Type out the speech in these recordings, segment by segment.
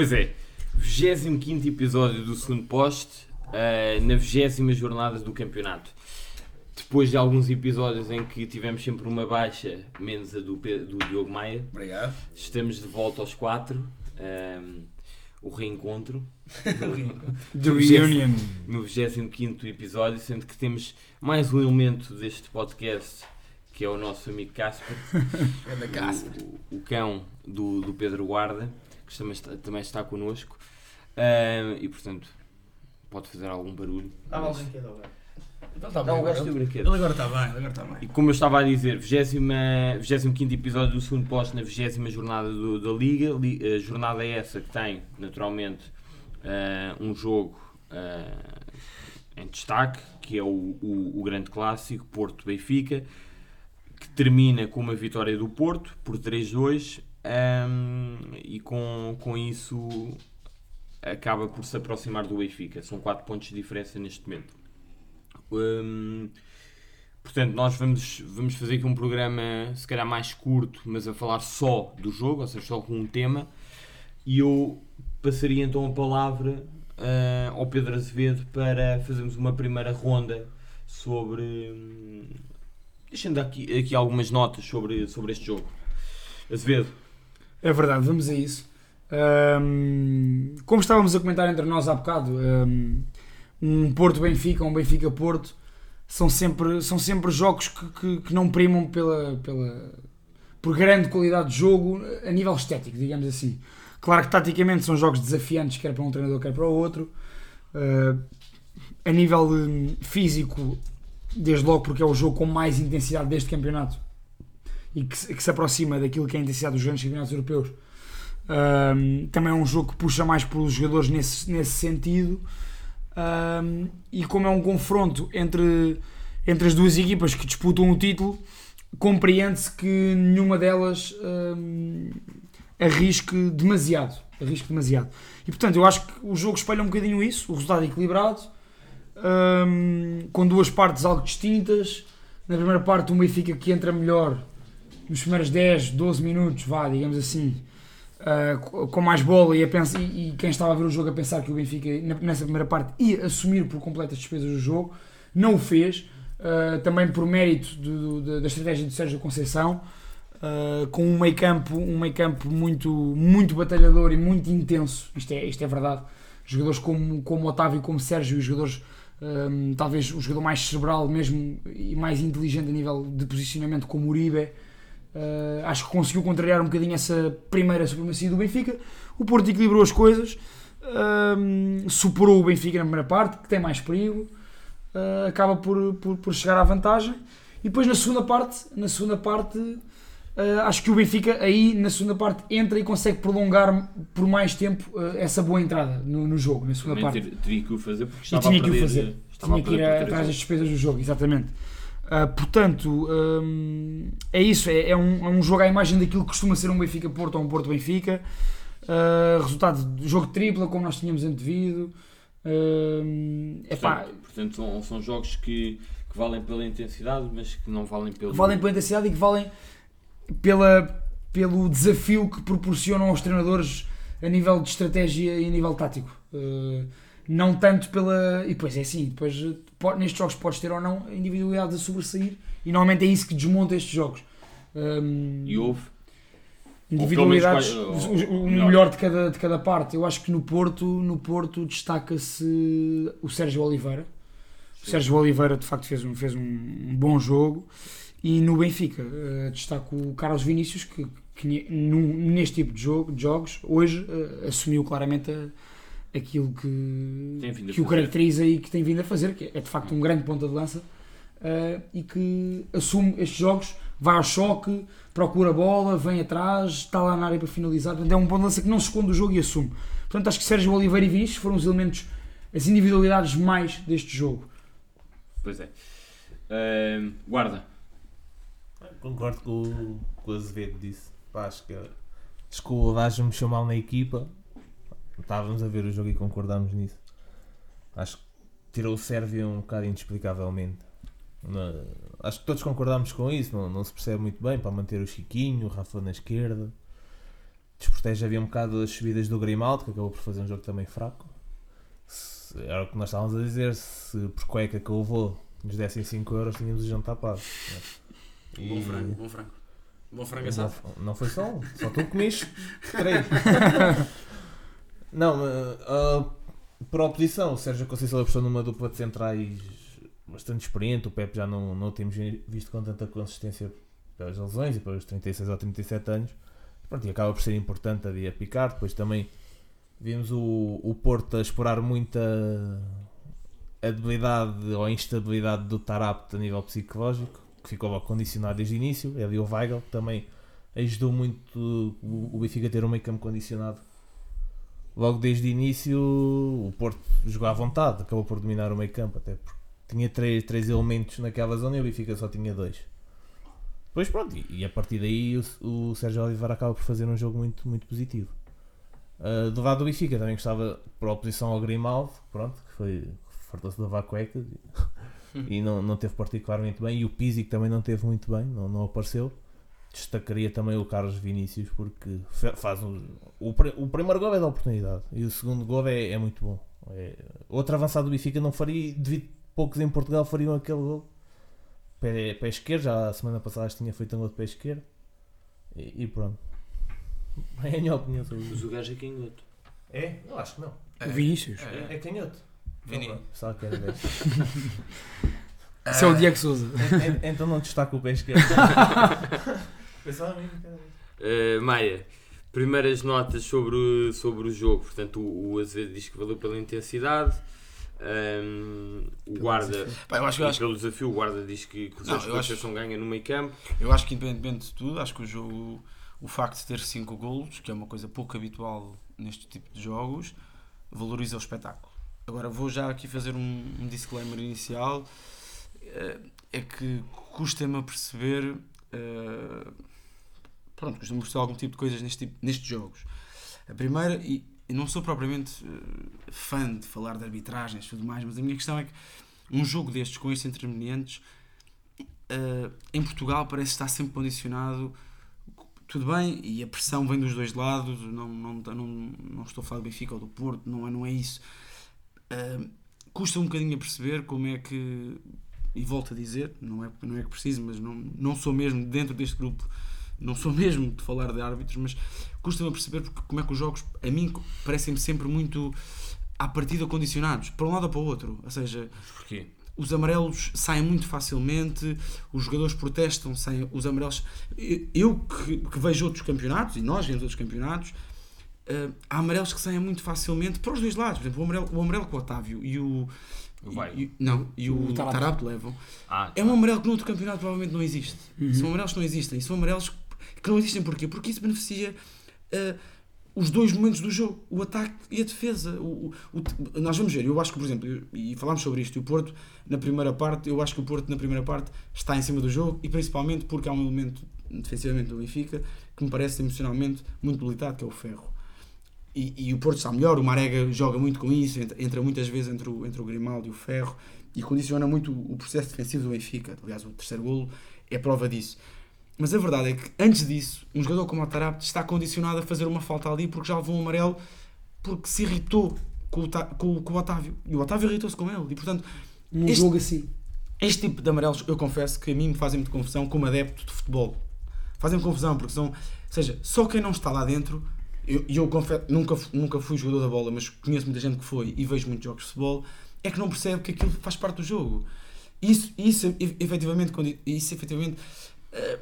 Pois é, 25 episódio do segundo poste, uh, na 20 jornada do campeonato. Depois de alguns episódios em que tivemos sempre uma baixa, menos a do, do Diogo Maia, Obrigado. estamos de volta aos quatro. Um, o reencontro. The Reunion. No 25 episódio, sendo que temos mais um elemento deste podcast, que é o nosso amigo Casper. É da Casper. O, o cão do, do Pedro Guarda que também está, também está connosco. Uh, e portanto, pode fazer algum barulho. Dá mas... brinquedo ao gajo. Ele tá Não, o gajo tem o brinquedo. Ele agora está bem, ele agora está bem. E como eu estava a dizer, 25 episódio do segundo posto na 20 jornada do, da Liga. A jornada é essa que tem, naturalmente, uh, um jogo uh, em destaque, que é o, o, o grande clássico, Porto-Benfica, que termina com uma vitória do Porto por 3-2 um, e com, com isso acaba por se aproximar do Benfica. São 4 pontos de diferença neste momento. Um, portanto, nós vamos, vamos fazer aqui um programa se calhar mais curto, mas a falar só do jogo, ou seja, só com um tema. E eu passaria então a palavra uh, ao Pedro Azevedo para fazermos uma primeira ronda sobre. Um, deixando aqui, aqui algumas notas sobre, sobre este jogo. Azevedo. É verdade, vamos a isso. Um, como estávamos a comentar entre nós há bocado, um, Porto-Benfica, um Benfica-Porto, são sempre, são sempre jogos que, que, que, não primam pela, pela, por grande qualidade de jogo a nível estético, digamos assim. Claro que taticamente são jogos desafiantes, quer para um treinador, quer para o outro. Uh, a nível físico, desde logo porque é o jogo com mais intensidade deste campeonato e que, que, se aproxima daquilo que é a intensidade dos grandes campeonatos europeus. Um, também é um jogo que puxa mais pelos jogadores nesse, nesse sentido. Um, e como é um confronto entre, entre as duas equipas que disputam o título, compreende-se que nenhuma delas um, arrisque demasiado. Arrisque demasiado. E portanto, eu acho que o jogo espelha um bocadinho isso, o resultado equilibrado, com duas partes algo distintas. Na primeira parte, o Benfica que entra melhor nos primeiros 10, 12 minutos, vá, digamos assim, uh, com mais bola e, pensar, e, e, quem estava a ver o jogo a pensar que o Benfica, nessa primeira parte, ia assumir por completo as despesas do jogo, não o fez, uh, também por mérito do, do, da estratégia de Sérgio Conceição, uh, com um meio campo, um meio campo muito, muito batalhador e muito intenso, isto é, isto é verdade, jogadores como, como Otávio e como Sérgio, os jogadores um, talvez o jogador mais cerebral mesmo e mais inteligente a nível de posicionamento como Uribe, Uh, acho que conseguiu contrariar um bocadinho essa primeira supremacia do Benfica. O Porto equilibrou as coisas, uh, superou o Benfica na primeira parte, que tem mais perigo, uh, acaba por, por, por, chegar à vantagem. E depois na segunda parte, na segunda parte acho que o Benfica aí na segunda parte entra e consegue prolongar por mais tempo essa boa entrada no, no jogo. Na segunda Também parte. Teria que o fazer porque estava e tinha a perder, que o fazer. Tinha que ir atrás das despesas do jogo, exatamente. Uh, portanto, um, é isso, é, é, um, é, um, jogo à imagem daquilo que costuma ser um Benfica-Porto ou um Porto-Benfica. Uh, resultado de jogo tripla, como nós tínhamos antevido. Uh, portanto, portanto são, são, jogos que, que, valem pela intensidade, mas que não valem pelo. Valem pela intensidade e que valem pela, pelo desafio que proporcionam aos treinadores a nível de estratégia e a nível tático. Uh, não tanto pela. E depois é assim, depois nestes jogos podes ter ou não individualidades a sobressair e normalmente é isso que desmonta estes jogos. Um, e houve individualidades, o, o, melhor de cada, de cada parte. Eu acho que no Porto, no Porto destaca-se o Sérgio Oliveira. Sim. O Sérgio Oliveira de facto fez um, fez um bom jogo e no Benfica uh, destaco o Carlos Vinícius que, que num, neste tipo de, jogo, de jogos hoje uh, assumiu claramente a aquilo que, que o caracteriza e que tem vindo a fazer, que é de facto um grande ponta de lança uh, e que assume estes jogos, vai ao choque, procura a bola, vem atrás, está lá na área para finalizar. Portanto, é um ponto de lança que não se esconde o jogo e assume. Portanto, acho que Sérgio Oliveira e Vinícius foram os elementos, as individualidades mais deste jogo. Pois é. Ahm, guarda. Concordo com, o- com o Azevedo disse. Pá, acho que, acho que o Lage mexeu mal na equipa. Estávamos a ver o jogo e concordámos nisso. Acho que tirou o Sérvia um bocado inexplicavelmente. Acho que todos concordámos com isso. Não, não se percebe muito bem para manter o Chiquinho, o Rafa na esquerda. Desprotege havia um bocado as subidas do Grimaldo, que acabou por fazer um jogo também fraco. Se- era o que nós estávamos a dizer. Se por cueca que eu vou nos dessem 5 euros, tínhamos o jantar pago. E- Bom frango, bom frango. Bom frango não, assado. não foi só um, só tu comeste três. não, ah, para a oposição, o Sérgio Conceição apostou numa dupla de centrais bastante experiente. O Pepe já não, não o temos visto com tanta consistência pelas lesões e pelos 36 ou 37 anos. Pronto, e acaba por ser importante a dia picar. Depois também vimos o, o Porto a explorar muita a debilidade ou a instabilidade do Tarapte a nível psicológico, que ficou condicionado desde o início. Ele e o Weigl também ajudou muito o, o Benfica a ter um meio campo condicionado. Logo desde o início, o Porto jogou à vontade, acabou por dominar o meio campo, até porque tinha três, três elementos naquela zona e o Benfica só tinha dois. Pois pronto, e, e a partir daí o, o Sérgio Oliveira acaba por fazer um jogo muito, muito positivo. Uh, do lado do Benfica também gostava, por oposição ao Grimaldo, pronto, que foi fartou-se de levar cuecas e, e não, não teve particularmente bem. E o Pizzi que também não teve muito bem, não, não apareceu. Destacaria também o Carlos Vinícius porque fa- faz um, o, o primeiro gol é da oportunidade e o segundo gol é, é muito bom. É, outro avançado do Benfica não faria, devido poucos em Portugal fariam aquele gol. Pé, pé esquerdo, já a semana passada acho que tinha feito um gol de pé esquerdo. E, e pronto. É a minha opinião sobre Mas isso. o gajo é canhoto. É? Eu acho que não. O Vinícius. É, é canhoto. Vini. Não, Só que era. Isso é o Diego Souza. En- en- Então não destaca o pé esquerdo. Dez. Uh, Maia, primeiras notas sobre, o- sobre o jogo. Portanto, o, o Azevedo diz que valeu pela intensidade. Um, o guarda, Pá, eu acho que eu acho pelo desafio, o guarda diz que, que o Não, eu acho- Conceição ganha no meio campo. Eu acho que independentemente de tudo, acho que o jogo, o facto de ter 5 golos, que é uma coisa pouco habitual neste tipo de jogos, valoriza o espetáculo. Agora vou já aqui fazer um, um disclaimer inicial, eh, é que custa-me a perceber, eh, pronto, custa-me a perceber algum tipo de coisas neste tipo, nestes jogos. A primeira, e não sou propriamente eh, fã de falar de arbitragens e tudo mais, mas a minha questão é que um jogo destes com estes intervenientes Uh, em Portugal parece estar sempre condicionado. Tudo bem, e a pressão vem dos dois lados. Não, não, não, não estou a falar do Benfica ou do Porto, não é, não é isso. Uh, custa um bocadinho a perceber como é que. E volto a dizer, não é, não é que preciso, mas não, não sou mesmo dentro deste grupo, não sou mesmo de falar de árbitros, mas custa-me a perceber porque, como é que os jogos, a mim, parecem-me sempre muito à partida condicionados, para um lado ou para o outro. Ou seja, Porquê? os amarelos saem muito facilmente, os jogadores protestam, saem, os amarelos. Eu que, que vejo outros campeonatos, e nós vemos outros campeonatos, eh, há amarelos que saem muito facilmente para os dois lados. Por exemplo, o amarelo, o amarelo que o Otávio e o. E- não, e o, O levam. Ah, É um amarelo que no outro campeonato provavelmente não existe. São amarelos que não existem. São amarelos que não existem porquê? Porque isso beneficia eh, os dois momentos do jogo, o ataque e a defesa. O, o- o- nós vamos ver, eu acho que, por exemplo, eu- e falámos sobre isto, o Porto, na primeira parte, eu acho que o Porto, na primeira parte, está em cima do jogo, e principalmente porque há um elemento defensivamente do Benfica que me parece emocionalmente muito debilitado, que é o Ferro. E, e o Porto está melhor, o Marega joga muito com isso, entra, entra muitas vezes entre o, entre o Grimaldo e o Ferro, e condiciona muito o processo defensivo do Benfica. Aliás, o terceiro golo é prova disso. Mas a verdade é que, antes disso, um jogador como o Tarapte está condicionado a fazer uma falta ali porque já levou um amarelo porque se irritou com o, com, o- com o Otávio. E o Otávio irritou-se com ele. E, portanto, Num Este- jogo assim. este tipo de amarelos, eu confesso que a mim me fazem muito confusão como adepto de futebol. Fazem-me confusão porque são. Ou seja, só quem não está lá dentro. E eu, eu confesso, nunca, nunca fui jogador da bola, mas conheço muita gente que foi e vejo muitos jogos de futebol. É que não percebe que aquilo faz parte do jogo. Isso, isso efetivamente, isso efetivamente eh,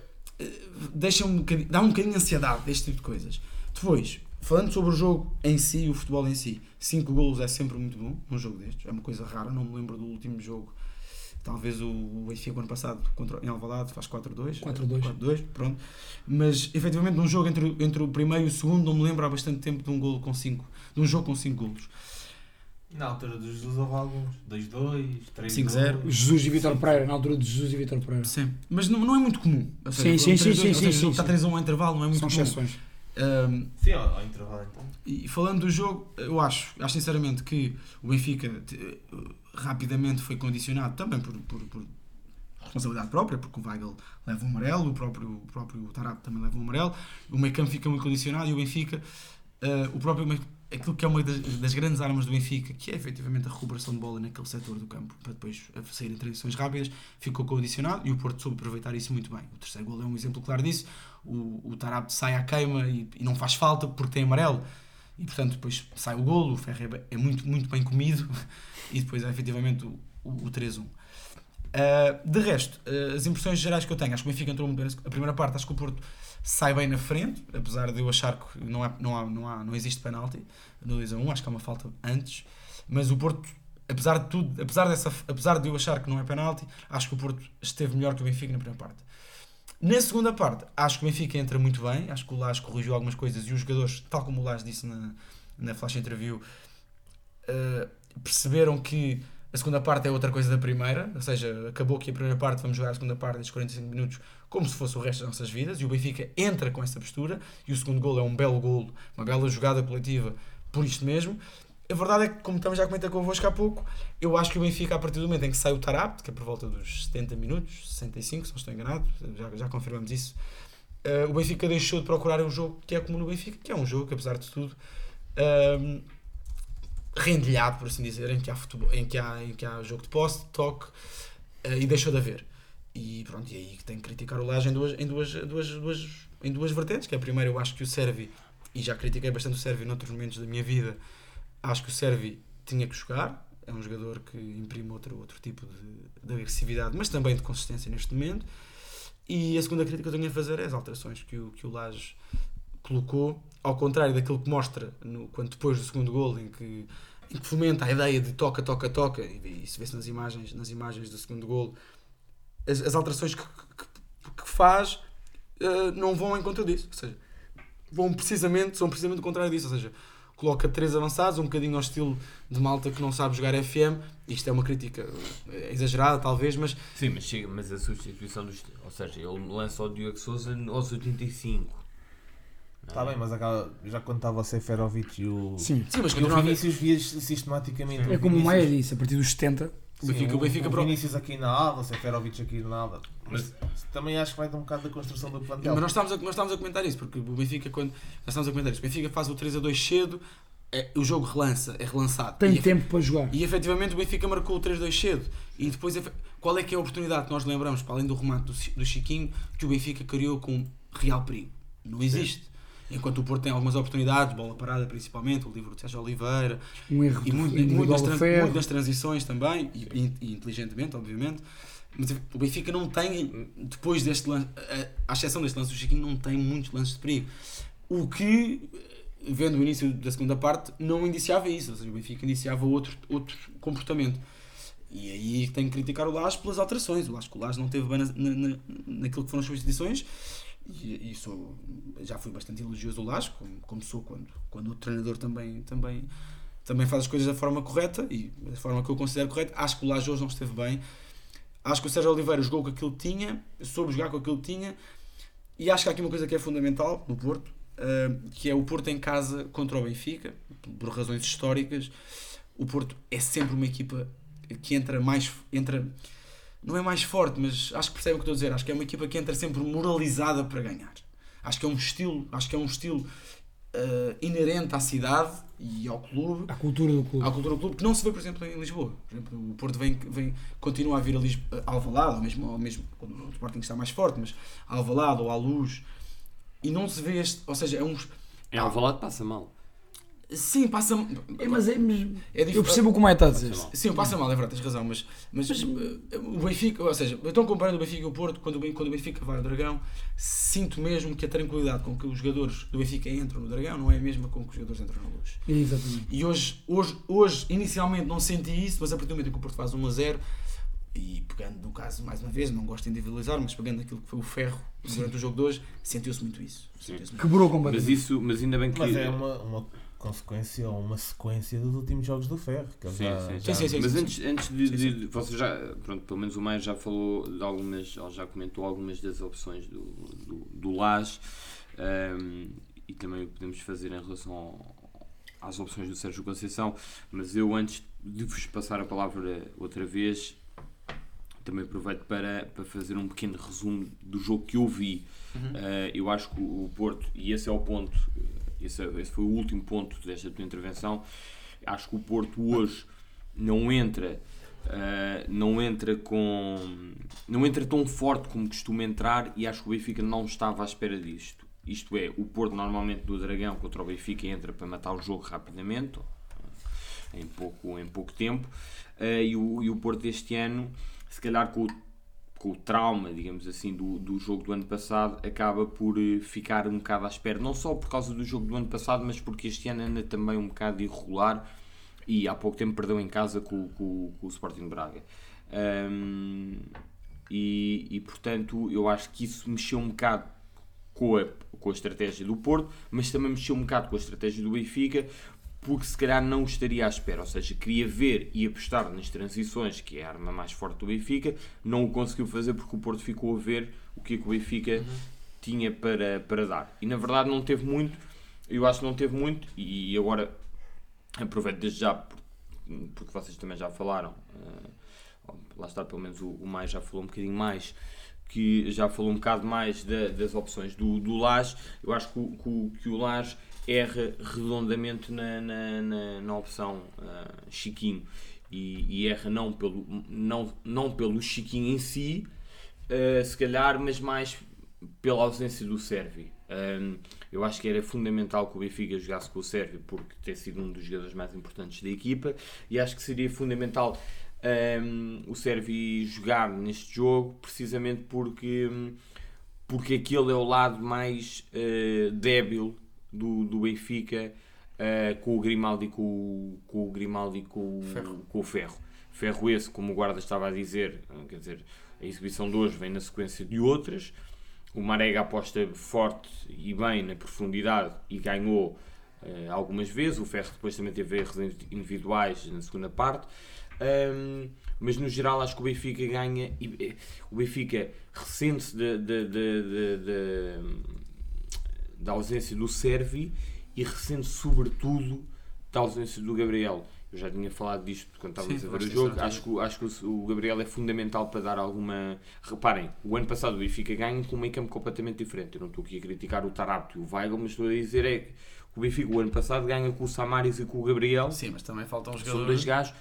deixa um dá um bocadinho de ansiedade deste tipo de coisas. Depois, falando sobre o jogo em si, o futebol em si, 5 golos é sempre muito bom num jogo destes. É uma coisa rara, não me lembro do último jogo. Talvez o Benfica ano passado contra, em Alvalade faz 4-2. 4-2. 4-2, pronto. Mas efetivamente num jogo entre, entre o primeiro e o segundo não me lembro há bastante tempo de um golo com 5, de um jogo com 5 golos. Na altura dos Jesus houve alguns. 2-2, 3 5-0. Jesus e Vitor Pereira, na altura de Jesus e Vitor Pereira. Sim. Mas não, não é muito comum. Ou seja, sim, um sim, 3-2, sim, sim, seja, sim, o Está sim. 3 a 1 ao intervalo, não é muito São comum. exceções. Ahm, Sim, ao, ao intervalo então. E falando do jogo, eu acho, acho sinceramente que o Benfica te- rapidamente foi condicionado também por, por- por responsabilidade própria, porque o Weigl leva um amarelo, o próprio, o próprio Tarap também leva um amarelo, o meio campo fica muito condicionado e o Benfica, eh, o próprio meio- aquilo que é uma das, das grandes armas do Benfica, que é efetivamente a recuperação de bola naquele setor do campo, para depois saírem transições rápidas, ficou condicionado e o Porto soube aproveitar isso muito bem. O terceiro gol é um exemplo claro disso. O, o Tarap sai à queima e, e não faz falta porque tem amarelo. E portanto depois sai o golo, o Ferro é, muito, muito bem comido e depois é efetivamente o, o, o 3-1. Uh, de resto, uh, as impressões gerais que eu tenho, acho que o Benfica entrou muito bem. A primeira parte, acho que o Porto sai bem na frente, apesar de eu achar que não, há, não, há, não, há, não existe penalti no 2 a 1, acho que há uma falta antes. Mas o Porto, apesar de tudo, apesar, dessa, apesar de eu achar que não é penalti, acho que o Porto esteve melhor que o Benfica na primeira parte. Na segunda parte, acho que o Benfica entra muito bem, acho que o Lage corrigiu algumas coisas e os jogadores, tal como o Lage disse na, na flash interview, uh, perceberam que a segunda parte é outra coisa da primeira, ou seja, acabou que a primeira parte vamos jogar a segunda parte destes 45 minutos como se fosse o resto das nossas vidas e o Benfica entra com essa postura e o segundo gol é um belo golo, uma bela jogada coletiva por isto mesmo. A verdade é que, como estamos já a comentar convosco há pouco, eu acho que o Benfica, a partir do momento em que sai o Tarap, que é por volta dos 70 minutos, 65, se não estou enganado, já, já confirmamos isso, uh, o Benfica deixou de procurar um jogo que é comum no Benfica, que é um jogo que, apesar de tudo, uh, rendilhado, por assim dizer, em que há, futebol, em que há, em que há jogo de posse, toque, uh, e deixou de haver. E pronto, e aí que tenho que criticar o Laje em duas, em duas, duas, duas, em duas vertentes, que é a primeira, eu acho que o Servi, e já critiquei bastante o Servi noutros momentos da minha vida, acho que o Servi tinha que jogar, é um jogador que imprime outro, outro tipo de, de agressividade, mas também de consistência neste momento. E a segunda crítica que eu tenho a fazer é as alterações que o, que o Laje colocou, ao contrário daquilo que mostra no, quando depois do segundo gol, em que, em que fomenta a ideia de toca, toca, toca, e, e se vê-se nas imagens, nas imagens do segundo gol, as, as alterações que, que, que faz uh, não vão em contra disso, ou seja, vão precisamente, são precisamente o contrário disso, ou seja, coloca três avançados, um bocadinho ao estilo de malta que não sabe jogar FM. Isto é uma crítica exagerada, talvez, mas. Sim, mas, chega, mas a substituição dos. Ou seja, ele lança o Diogo Souza aos 85. Está bem, mas aquela, já quando estava o Seferovic e o, Sim. Sim, mas e o continua a ver. Vinícius vias sistematicamente. É como o Maia disse, a partir dos 70. O Benfica, o Benfica o pro- Vinícius aqui na ala, o Seferovic aqui na ala. Mas também acho que vai dar um bocado da construção do plantel. Mas nós estávamos, a, nós estávamos a comentar isso, porque o Benfica, quando. Nós estávamos a comentar isso. O Benfica faz o 3 a 2 cedo, é, o jogo relança, é relançado. Tem e, tempo para jogar. E efetivamente o Benfica marcou o 3-2 cedo. E depois, qual é que é a oportunidade que nós lembramos, para além do remate do, do Chiquinho, que o Benfica criou com real perigo? Não existe. Enquanto o Porto tem algumas oportunidades, bola parada principalmente, o livro de Sérgio Oliveira, Um erro e muito, muito nas transições também, e, e- e inteligentemente, obviamente. Mas o Benfica não tem, depois deste lance, à exceção deste lance do Chiquinho, não tem muitos lances de perigo. O que, vendo o início da segunda parte, não indiciava isso. Ou seja, o Benfica indiciava outro, outro comportamento. E aí tenho que criticar o Lage pelas alterações. Eu acho que o Lage não teve bem na, na, na- naquilo que foram as substituições. E, e sou, já fui bastante elogioso do Lage, como, como sou quando, quando o treinador também, também, também faz as coisas da forma correta e da forma que eu considero correta. Acho que o Lage hoje não esteve bem. Acho que o Sérgio Oliveira jogou com aquilo que tinha, soube jogar com aquilo que tinha. E acho que há aqui uma coisa que é fundamental no Porto, eh, que é o Porto em casa contra o Benfica, por razões históricas. O Porto é sempre uma equipa que entra mais. Entra, não é mais forte, mas acho que percebem o que estou a dizer. Acho que é uma equipa que entra sempre moralizada para ganhar. Acho que é um estilo, acho que é um estilo eh, inerente à cidade e ao clube A cultura do clube. à cultura do clube que não se vê, por exemplo, em Lisboa. Por exemplo, o Porto vem, vem, continua a vir a Lisboa, a Alvalade, ou mesmo, ou mesmo quando o Sporting está mais forte, mas a Alvalade ou à Luz, e não se vê este, ou seja, é um... É Alvalade passa mal. Sim, passa... É, mas é, mas é dif- eu percebo o que o Maia está a dizer. Passa mal. Sim, passa mal, é verdade, tens razão, mas, mas, eh, o Benfica, ou seja, então comparando o Benfica e o Porto, quando quando o Benfica vai ao Dragão, sinto mesmo que a tranquilidade com que os jogadores do Benfica entram no Dragão não é a mesma com que os jogadores entram na Luz. Exatamente. E hoje, hoje, hoje, inicialmente não senti isso, mas a partir do momento em que o Porto faz 1 a 0 e pegando no caso, mais uma vez, não gosto de individualizar, mas pegando naquilo que foi o ferro durante o jogo de hoje, sentiu-se muito isso. Sentiu-se muito. Quebrou Mas completamente. isso, mas ainda bem que. Mas é uma, uma consequência ou uma sequência dos últimos jogos do Ferro. Que Sim, já, sim, já- sim, sim. Mas antes, antes de, de, de- Você já. Pronto, pelo menos o Maio já falou de algumas. Ou já comentou algumas das opções do, do, do LAS. ehm, e também o que podemos fazer em relação ao- às opções do Sérgio Conceição. Mas eu, antes de vos passar a palavra outra vez, também aproveito para, para fazer um pequeno resumo do jogo que eu vi. Eh, eu acho que o Porto, e esse é o ponto, esse, esse foi o último ponto desta tua intervenção. Acho que o Porto hoje não entra, eh, não entra com, não entra tão forte como costuma entrar e acho que o Benfica não estava à espera disto. Isto é, o Porto normalmente do Dragão contra o Benfica entra para matar o jogo rapidamente, em pouco, em pouco tempo, eh, e, o, e o Porto este ano, se calhar com o com o trauma, digamos assim, do, do jogo do ano passado, acaba por eh, ficar um bocado à espera, não só por causa do jogo do ano passado, mas porque este ano anda também um bocado irregular e há pouco tempo perdeu em casa com, com, com o Sporting Braga. Ahm, e, e portanto, eu acho que isso mexeu um bocado com a, com a estratégia do Porto, mas também mexeu um bocado com a estratégia do Benfica, porque se calhar não estaria à espera, ou seja, queria ver e apostar nas transições, que é a arma mais forte do Benfica, não o conseguiu fazer porque o Porto ficou a ver o que é que o Benfica tinha para, para dar. E na verdade não teve muito, eu acho que não teve muito, e agora aproveito desde já, por- porque vocês também já falaram, eh, lá está, pelo menos o, o Mais já falou um bocadinho mais, que já falou um bocado mais da- das opções do, do Lage, eu acho que o, que que o Lage erra redondamente na, na, na, na opção ah, Chiquinho e, e erra não pelo, não, não pelo Chiquinho em si, ah, se calhar, mas mais pela ausência do Sérvio. Ahm, eu acho que era fundamental que o Benfica jogasse com o Sérvio porque tem sido um dos jogadores mais importantes da equipa e acho que seria fundamental ahm, o Sérvio jogar neste jogo precisamente porque, porque aquele é o lado mais eh, débil do, do Benfica eh, com o Grimaldi e com, o- com o Grimaldi com, Ferro. com o Ferro. Ferro esse, como o guarda estava a dizer, eh, quer dizer, a exibição de hoje vem na sequência de outras. O Marega aposta forte e bem na profundidade e ganhou eh, algumas vezes. O Ferro depois também teve erros individuais na segunda parte. Ahm, mas no geral acho que o Benfica ganha e o Benfica ressente-se da- da- da- da- da- ausência do Servi e ressente sobretudo da ausência do Gabriel. Eu já tinha falado disto quando estávamos Sim, a ver o jogo. Acho que, o- acho que o- Gabriel é fundamental para dar alguma. Reparem, o ano passado o Benfica ganha com um meio campo completamente diferente. Eu não estou aqui a criticar o Tarapto e o Weigl, mas estou a dizer é que o Benfica o ano passado ganha com o Samaris e com o Gabriel. Sim, mas também falta um São jogador. dois gajos.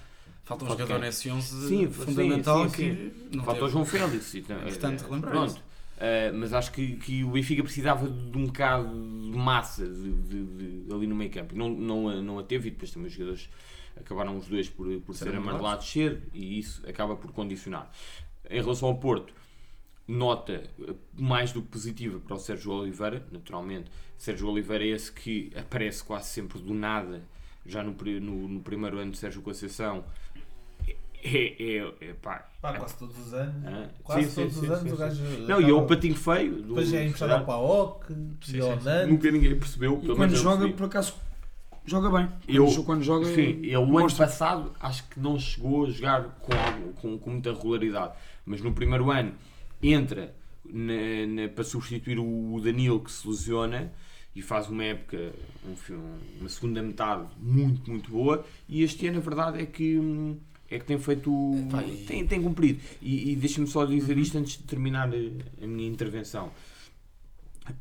Falta um Falta jogador nesse 11 Sim, fundamental sim, sim, que Falta o. João Félix. É importante eh, relembrar Pronto. Uh, mas acho que, que o Benfica precisava de um bocado de massa de, de- de- ali no meio campo. Não, não, a- não a teve e depois também os jogadores acabaram os dois por, por serem amarelados. cedo e isso acaba por condicionar. Em relação ao Porto, nota mais do que positiva para o Sérgio Oliveira, naturalmente. Sérgio Oliveira é esse que aparece quase sempre do nada, já no, no, no primeiro ano de Sérgio Conceição. É, é, é, pá, Pá, quase todos os anos. Ah, Quase sim, todos sim, os sim, anos sim, o gajo. Não, e é o patinho feio. Do, Depois é emprestado ao Paok, e ao. Nantes. Nunca ninguém percebeu. E quando eu joga, por acaso, joga bem. Quando, Eu- jo- quando joga, Sim, ele o ano passado acho que não chegou a jogar com, algo- com, com muita regularidade, mas no primeiro ano entra na- na- para substituir o Danilo que se lesiona e faz uma época, um uma segunda metade muito, muito boa. E este ano a verdade é que, hum, é que tem feito. E- tem, tem cumprido. E, e deixa-me só dizer isto antes de terminar eh, a minha intervenção.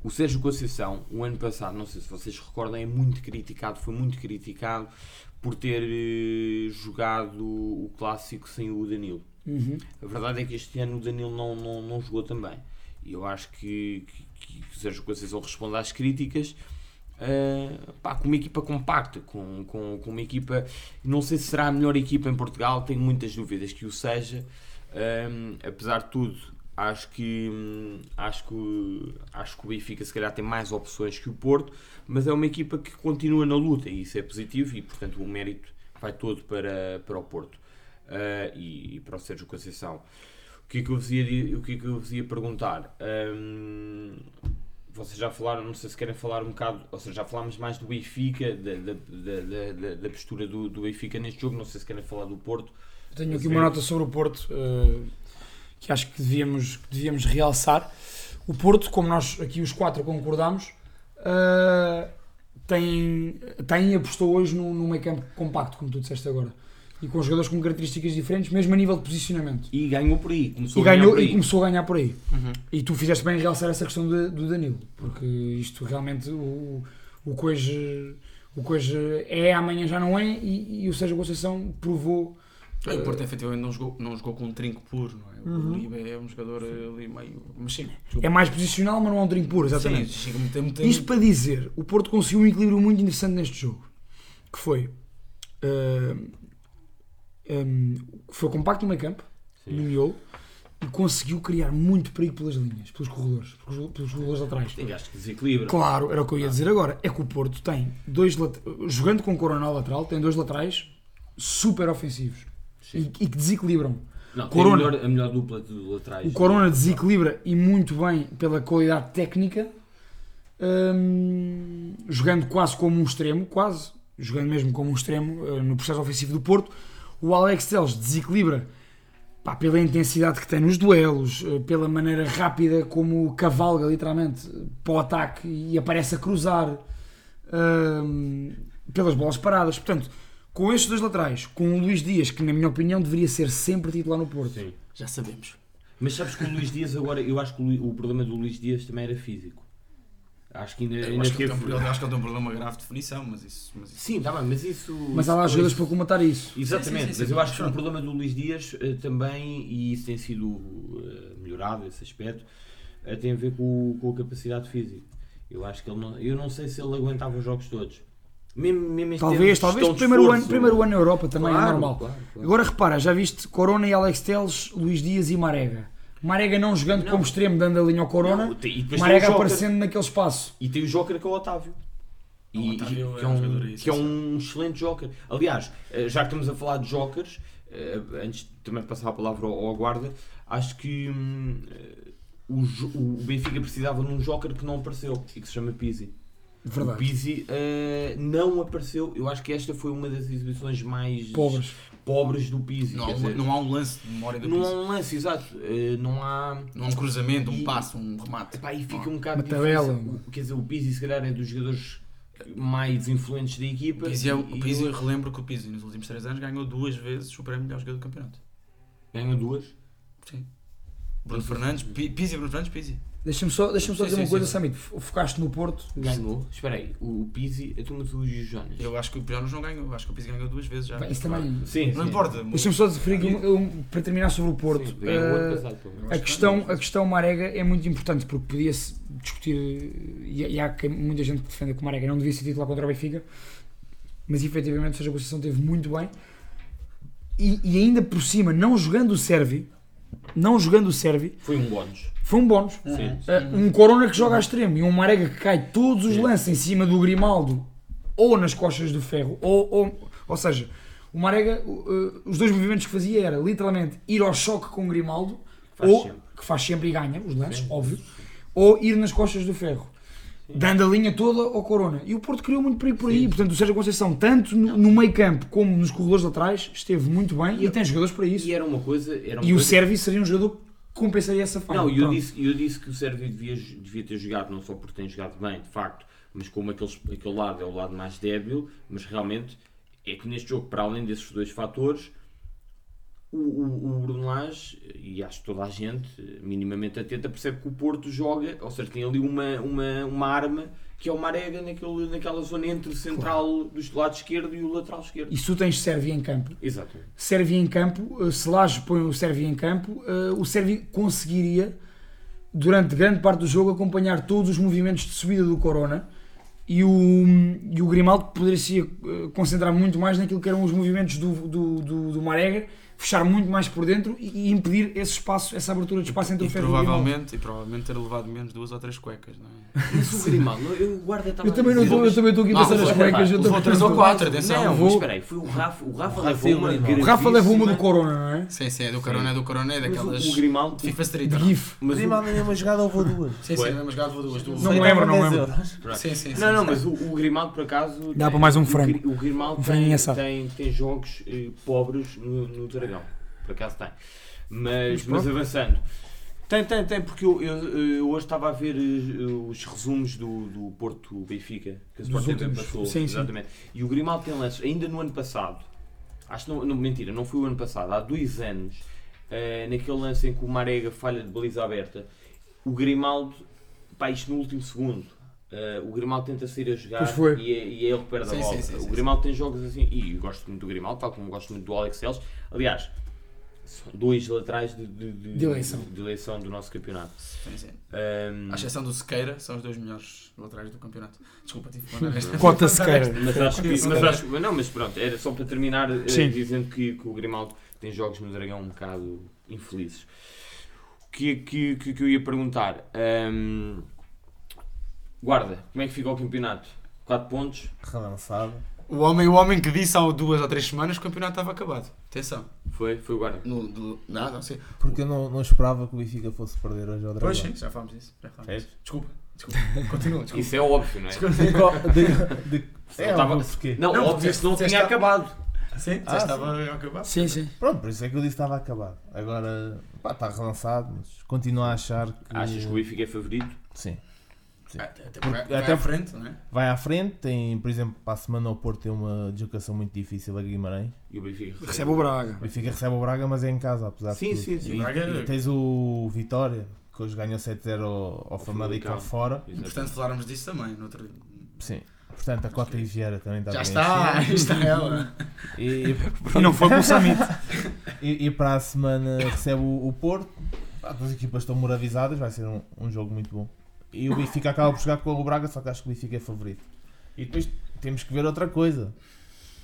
O Sérgio Conceição, o ano passado, não sei se vocês recordam, é muito criticado, foi muito criticado por ter eh, jogado o clássico sem o Danilo. Uhum. A verdade é que este ano o Danilo não, não, não jogou também. E eu acho que, que, que o Sérgio Conceição responde às críticas eh, pá, com uma equipa compacta, com, com, com uma equipa. Não sei se será a melhor equipa em Portugal, tenho muitas dúvidas que o seja. Ehm, apesar de tudo, acho que, acho, que, acho que o Benfica se calhar tem mais opções que o Porto, mas é uma equipa que continua na luta e isso é positivo e, portanto, o mérito vai todo para, para o Porto eh, e, e para o Sérgio Conceição. O que é que eu vos ia, o que é que eu vos ia perguntar? Hum, vocês já falaram, não sei se querem falar um bocado, ou seja, já falámos mais do Benfica, da, da, da, da, postura do, do Benfica neste jogo, não sei se querem falar do Porto. Tenho aqui uma nota sobre o Porto eh, que acho que devíamos, que devíamos realçar. O Porto, como nós aqui os quatro concordamos, eh, tem, tem apostou hoje no, no meio campo compacto, como tu disseste agora. E com jogadores com características diferentes, mesmo a nível de posicionamento. E ganhou por aí, começou E, ganhou, por aí. e começou a ganhar por aí. Uhum. E tu fizeste bem em realçar essa questão de- do Danilo, porque isto realmente o, o coisa o coisa é amanhã já não é e, e o Sérgio Conceição provou É, O Porto efetivamente não jogou, não jogou com um trinco puro, não é? O Uhum. Uribe é um jogador ali meio. Mas sim, é mais posicional, mas não é um trinco puro, exatamente. Sim, chega muito muito Isto para dizer, o Porto conseguiu um equilíbrio muito interessante neste jogo, que foi ah, hum, foi compacto no meio campo, no miolo, e conseguiu criar muito perigo pelas linhas, pelos corredores, pelos, pelos corredores laterais. Tem gajos que desequilibra. Claro, era o que eu ia dizer agora. É que o Porto tem dois jogando com Corona ao lateral, tem dois laterais super ofensivos e, e que desequilibram. Não, Corona. a melhor, a melhor dupla de laterais. O Corona desequilibra e muito bem pela qualidade técnica, hum, jogando quase como um extremo, quase, jogando mesmo como um extremo eh, no processo ofensivo do Porto. O Alex Telles desequilibra pá, pela intensidade que tem nos duelos, eh, pela maneira rápida como cavalga literalmente para o ataque e aparece a cruzar, hum, pelas bolas paradas. Portanto, com estes dois laterais, com o Luís Dias, que na minha opinião deveria ser sempre titular no Porto. Sim. Já sabemos. Mas sabes que o Luís Dias agora, eu acho que o problema do Luís Dias também era físico. Acho que ainda, ainda acho, que teve. um- acho que ele tem um problema grave de definição, mas isso. Mas isso Sim, tá bem, mas isso. Mas há lá jogadores para comatar isso. Exatamente, Sim, sim, sim, mas sim. eu acho que o Pronto. problema do Luís Dias eh, também, e isso tem sido eh, melhorado, esse aspecto, eh, tem a ver com, com a capacidade física. Eu acho que ele não. Eu não sei se ele aguentava os jogos todos. Mesmo, mesmo em Talvez, talvez. Primeiro ano, esforço. primeiro ano na Europa também Claro, é normal. claro, claro. Agora repara, já viste Corona e Alex Teles, Luís Dias e Marega. Marega não jogando Não. como extremo, dando a linha ao Corona. Não, e Marega o aparecendo naquele espaço. E tem o Joker que é o Otávio. O E, Otávio e- é que é um um, jogador que é um excelente Joker. Aliás, eh, já que estamos a falar de Jokers, eh, antes de também passar a palavra ao, ao Guarda, acho que hum, eh, o, o Benfica precisava de um Joker que não apareceu e que se chama Pizzi. O Verdade. Pizzi eh, não apareceu. Eu acho que esta foi uma das exibições mais Pobres. pobres do Pizzi. não, há quer um, dizer, não há um lance de memória do não há piso. um lance, exato. Eh, não há. Não há um cruzamento, um E- passo, um remate. Epá, e fica Não um bocado Uma tabela. difícil. O- Quer dizer, o Pizzi se calhar é dos jogadores mais influentes da equipa. O Pizzi, é o- e- o Pizzi, eu relembro que o Pizzi nos últimos 3 anos ganhou duas vezes o prémio melhor jogador do campeonato. Ganhou duas. Sim. Bruno Fernandes, Pi- Pizzi, Bruno Fernandes, Pizzi. Deixa-me só, deixa só Sim, dizer sim, uma coisa, sim. Samit. Focaste no Porto. Ganhou. Espera aí, o, Pizzi, a turma do Jonas. Eu acho que o Jonas não ganhou, eu acho que o Pizzi ganhou duas vezes já. Bem, isso também. Sim, Não sim. importa. Deixa-me só referir aqui, um- um- para terminar sobre o Porto. O ano eh, passado. A questão, a questão Marega é muito importante porque podia-se discutir, e, e há quem- muita gente que defenda que o Marega não devia ser titular contra o Benfica, mas efetivamente o Sérgio Conceição teve muito bem e, e ainda por cima, não jogando o Servi, não jogando o Servi, Foi um bónus. foi um bónus. Sim. Uh, um Corona que joga a extremo e um Marega que cai todos os Sim. lances em cima do Grimaldo ou nas costas do Ferro, ou, ou, ou seja, o Marega, uh, os dois movimentos que fazia era literalmente ir ao choque com o Grimaldo, Faz ou, sempre. que faz sempre e ganha os lances, Sim. óbvio, ou ir nas costas do Ferro. Dando a linha toda ao Corona. E o Porto criou muito perigo por aí. Sim. Portanto, o Sérgio Conceição, tanto no, no meio campo como nos corredores laterais, esteve muito bem e tem jogadores para isso. E era uma coisa. Era uma E o coisa... Servi seria um jogador que compensaria essa falha. Não, e eu disse, eu disse que o Sérvio devia, devia ter jogado, não só porque tem jogado bem, de facto, mas como aqueles, aquele lado é o lado mais débil, mas realmente é que neste jogo, para além desses dois fatores, o, o, o Bruno Lage, e acho que toda a gente, minimamente atenta, percebe que o Porto joga, ou seja, tem ali uma, uma, uma arma que é o Marega naquele, naquela zona entre o central do lado esquerdo e o lateral esquerdo. E se tu tens Sérvia em campo, Exatamente. Sérvia em campo, eh, se Laje põe o Sérvia em campo, eh, o Sérvia conseguiria, durante grande parte do jogo, acompanhar todos os movimentos de subida do Corona e o, e o Grimaldo poderia se eh, concentrar muito mais naquilo que eram os movimentos do, do, do, do Marega fechar muito mais por dentro e, impedir esse espaço, essa abertura de espaço entre E o Ferro e o Grimaldo. provavelmente, e provavelmente ter levado menos duas ou três cuecas, não é? Mas o Grimaldo, eu, o guarda estava Eu também não estou, eu também estou aqui a pensar nas levou- cuecas. eu levou estou- três ou quatro, atenção. Não, vou- mas espera aí, foi o Rafa, o Rafa O Rafa levou uma. O Rafa levou uma do Corona, não é? Sim, sim, é do Corona, é do Corona, é daquelas. o, o Grimaldo, FIFA Street. De não? GIF. mas o- Grimaldo na mesma jogada levou duas. Sim, sim, mas jogado duas. duas. Não lembro, não me 10 lembro. Sim, sim, sim. Não, não, mas o, Grimaldo por acaso. Dá para mais um frango. O, Grimaldo tem jogos eh, pobres no, no Dragão. Por acaso tem. Mas, Mas mas avançando. Tem, tem, tem, porque eu, eu, eu hoje estava a ver eh, os resumos do, do Porto Benfica, que a Sport TV passou. Sim, sim. exatamente. E o Grimaldo tem lances, ainda no ano passado, acho que não, não mentira, não foi o ano passado, há dois anos, eh, naquele lance em que o Marega falha de baliza aberta, o Grimaldo, pá, isto no último segundo. Eh, o Grimaldo tenta sair a jogar e, é- e é ele que perde Sim, a bola. sim, sim, o Grimaldo tem jogos assim, e eu gosto muito do Grimaldo, tal como gosto muito do Alex Celes. Aliás, são dois laterais de, de, De eleição. de eleição do nosso campeonato. Sim, sim. Ahm, À exceção do Sequeira, são os dois melhores laterais do campeonato. Desculpa, tive que mandar esta. Sequeira. mas acho que, mas acho, não, mas pronto, era só para terminar Sim. dizendo que, que o Grimaldo tem jogos no Dragão um bocado infelizes. O que, que, que, que eu ia perguntar? Ahm, guarda, como é que fica o campeonato? 4 pontos? Relançado. O homem, o homem que disse há duas ou três semanas que o campeonato estava acabado. Atenção. Foi? Foi o guarda. No, do, nada, não sei. Porque eu não, não esperava que o Benfica fosse perder hoje ao Dragão. Pois sim, já falámos disso. Já falámos É? disso. Desculpa. Desculpa. Continua, desculpa. Isso é óbvio, não é? De- de- Se é não tava-. Não, Não, óbvio, se não tinha que- acabado. Sim, já Ah, estava acabado. Sim, sim. Pronto, por isso é que eu disse que estava acabado. Agora pá, está relançado, mas continuo a achar que. Achas que o Benfica é favorito? Sim. Sim. Até, até, vai, Porque- vai até à frente, não é? Vai à frente, tem, por exemplo, para a semana o Porto tem uma deslocação muito difícil a Guimarães. E o Benfica Recebe o Braga. O Benfica recebe o Braga, mas é em casa, apesar Sim, de tudo. sim, sim. E, Braga- e tens o Vitória, que hoje ganhou 7-0 ao, ao Famalicão fora. Importante falarmos disso também. No outro... Sim. Portanto, a Cota e Vieira também está Já bem está, enchida. está ela. E, e, E não foi com o Samit. e, e para a semana recebe o, o Porto. As equipas estão moralizadas, vai ser um, um jogo muito bom. E o Benfica acaba por jogar com o Braga, só que acho que o Benfica é favorito. E depois temos que ver outra coisa.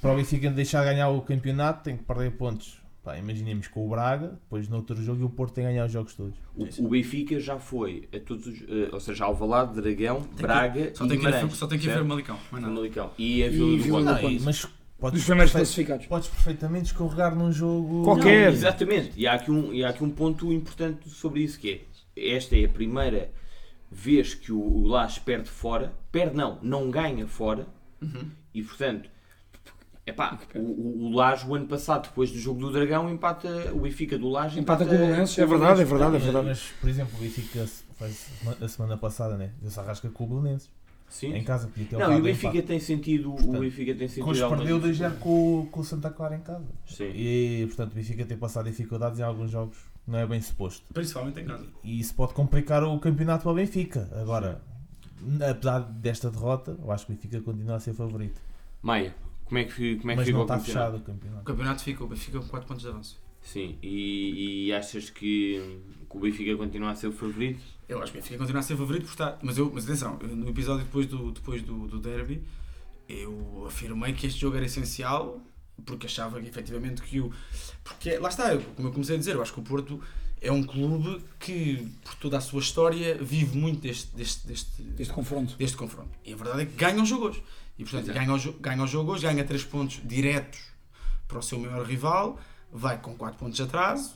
Para o Benfica deixar ganhar o campeonato, tem que perder pontos. Pá, imaginemos com o Braga, depois no outro jogo e o Porto tem que ganhar os jogos todos. O, o Benfica já foi a todos os, eh, ou seja, Alvalade, Dragão, que- Braga Só e tem que ir, só tem que ir ver Malicão. Famalicão. E a E Vila do Vila mas podes, Dos primeiros classificados. podes perfeitamente escorregar num jogo. Qualquer. Não, exatamente. E há, aqui um, e há aqui um ponto importante sobre isso que é, esta é a primeira vez que o, o perde fora, perde não, não ganha fora, Uhum. e portanto, epá, o, o, o o ano passado, depois do jogo do Dragão, empata o Benfica do Las, Empata com o Belenenses, é verdade, é verdade, é verdade. mas, por exemplo, o Benfica a semana passada, né? Deu-se a rasca com o Belenenses. Sim. Em casa, podia ter Não, e o Benfica tem sentido, o Portanto, Benfica tem sentido Hoje perdeu 2 dificuldades. com, com o Santa Clara em casa. Sim. E, portanto, o Benfica tem passado dificuldades em alguns jogos, não é bem suposto. Principalmente em casa. E isso pode complicar o campeonato para o Benfica. Agora, apesar desta derrota, eu acho que o Benfica continua a ser favorito. Maia, como é que, como é que Mas fica não o está campeonato? fechado o O campeonato. campeonato fica, o Benfica com 4 pontos de avanço. Sim, e, e achas que, que o Benfica continua a ser o favorito? Eu acho que o Benfica continua a ser favorito por estar. Mas, eu, mas atenção, no episódio depois do, depois do, do derby, eu afirmei que este jogo era essencial porque achava que efetivamente que o. Porque lá está, eu- como eu comecei a dizer, eu acho que o Porto é um clube que, por toda a sua história, vive muito deste, deste, deste, Este confronto. deste confronto. E a verdade é que ganha o jogo hoje. E portanto, Exato. ganha o, ganha o jogo hoje, ganha 3 pontos diretos para o seu maior rival, vai com 4 pontos de atraso,